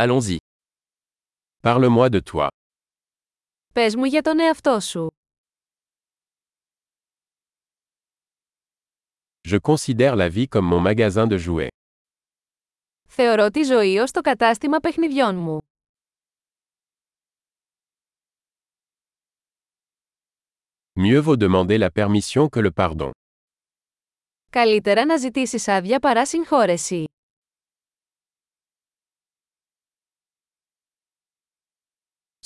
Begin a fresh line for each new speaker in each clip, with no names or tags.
Allons-y. Parle-moi de toi.
Πες μου για τον εαυτό σου.
Je considère la vie comme mon magasin de jouets.
Θεωρώ τη ζωή ως το κατάστημα παιχνιδιών μου.
Mieux vaut demander la permission que le pardon.
Καλύτερα να ζητήσεις άδεια παρά συγχώρεση.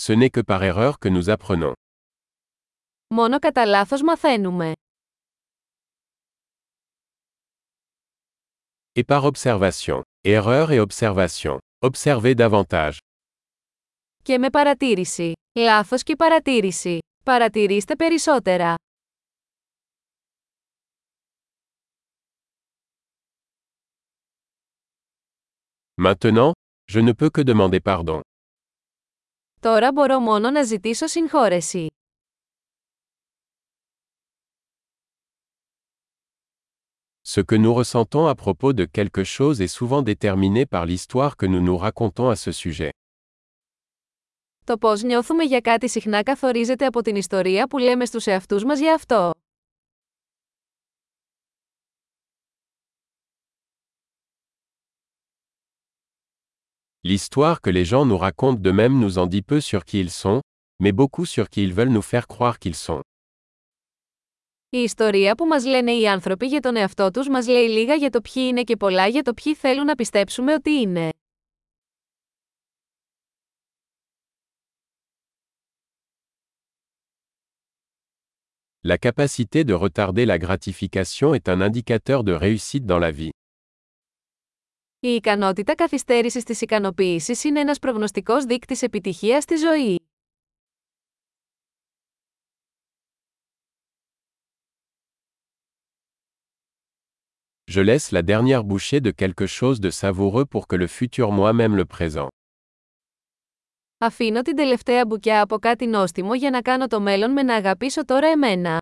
Ce n'est que par erreur que nous apprenons.
Μόνο κατά λάθος μαθαίνουμε.
Et par observation. Erreur et observation. Observez davantage.
Και με παρατήρηση. Λάθος και παρατήρηση. Παρατηρήστε περισσότερα.
Maintenant, je ne peux que demander pardon.
Τώρα μπορώ μόνο να ζητήσω συγχώρεση.
Ce que nous ressentons à propos de quelque chose est souvent déterminé par l'histoire que nous nous racontons à ce sujet.
Το πώς νιώθουμε για κάτι συχνά καθορίζεται από την ιστορία που λέμε στους εαυτούς μας για αυτό.
L'histoire que les gens nous racontent d'eux-mêmes nous en dit peu sur qui ils sont, mais beaucoup sur qui ils veulent nous faire croire qu'ils sont.
Η ιστορία που μας λένε οι άνθρωποι για τον εαυτό τους μας λέει λίγα για το ποιοι είναι και πολλά για το ποιοι θέλουν να πιστέψουμε ότι είναι.
La capacité de retarder la gratification est un indicateur de réussite dans la vie.
Η ικανότητα καθυστέρησης της ικανοποίησης είναι ένας προγνωστικός δείκτης επιτυχίας στη ζωή.
Je laisse la dernière bouchée de quelque chose de savoureux pour que le futur moi-même le présent.
Αφήνω την τελευταία μπουκιά από κάτι νόστιμο για να κάνω το μέλλον με να αγαπήσω τώρα εμένα.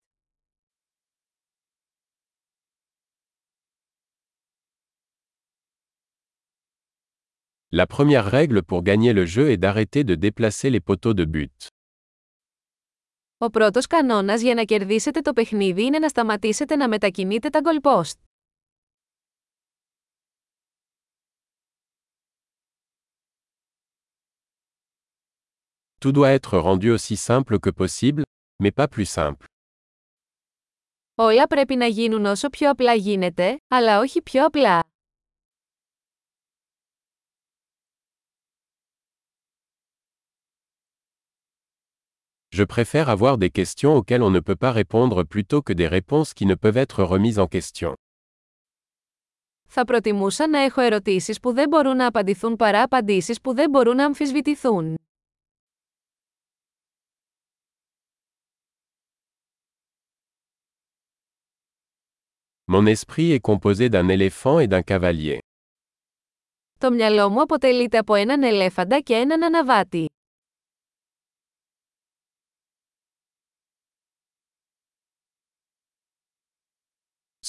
La première règle pour gagner le jeu est d'arrêter de déplacer les poteaux de but.
Ο πρώτος κανόνας για να κερδίσετε το παιχνίδι είναι να σταματήσετε να μετακινείτε τα goalpost.
Tout doit être rendu aussi simple que possible, mais pas plus simple.
Όλα πρέπει να γίνουν όσο πιο απλά γίνεται, αλλά όχι πιο απλά.
Je préfère avoir des questions auxquelles on ne peut pas répondre plutôt que des réponses qui ne peuvent être remises en question.
Θα προτιμούσα να έχω ερωτήσεις που δεν μπορούν να απαντηθούν παρά απαντήσεις που δεν μπορούν να αμφισβητηθούν.
Mon esprit est composé d'un éléphant et d'un cavalier.
Το μυαλό μου αποτελείται από έναν ελέφαντα και έναν αναβάτη.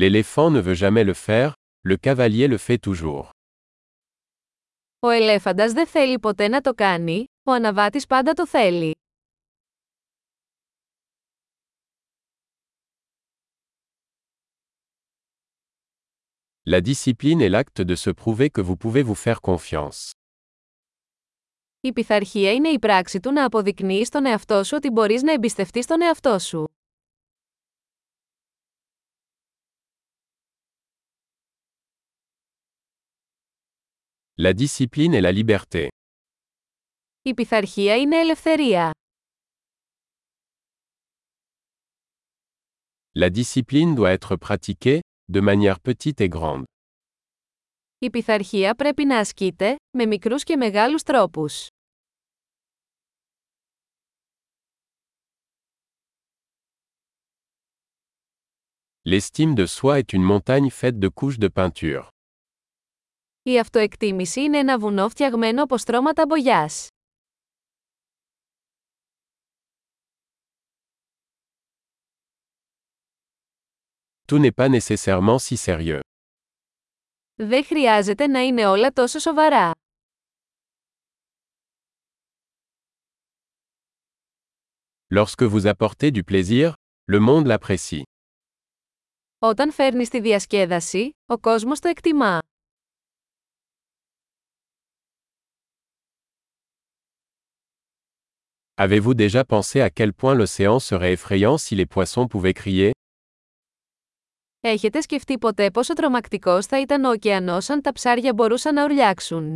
L'éléphant ne veut jamais le faire, le cavalier le fait toujours.
Ο ελέφαντας δεν θέλει ποτέ να το κάνει, ο αναβάτης πάντα το θέλει.
La discipline est l'acte de se prouver que vous pouvez vous faire confiance.
Η πειθαρχία είναι η πράξη του να αποδεικνύεις τον εαυτό σου ότι μπορείς να εμπιστευτείς τον εαυτό σου.
La discipline est la liberté.
Η πειθαρχία είναι ελευθερία.
La discipline doit être pratiquée, de manière petite et grande.
Η πειθαρχία πρέπει να ασκείται, με μικρούς και μεγάλους τρόπους.
L'estime de soi est une montagne faite de couches de peinture.
Η αυτοεκτίμηση είναι ένα βουνό φτιαγμένο από στρώματα μπογιάς.
Tout n'est pas nécessairement si sérieux.
Δεν χρειάζεται να είναι όλα τόσο σοβαρά.
Lorsque vous apportez du plaisir, le monde l'apprécie.
Όταν φέρνεις τη διασκέδαση, ο κόσμος το εκτιμά.
Avez-vous déjà pensé à quel point l'océan serait effrayant si les poissons pouvaient crier;
Έχετε σκεφτεί ποτέ πόσο τρομακτικός θα ήταν ο ωκεανός αν τα ψάρια μπορούσαν να ουρλιάξουν;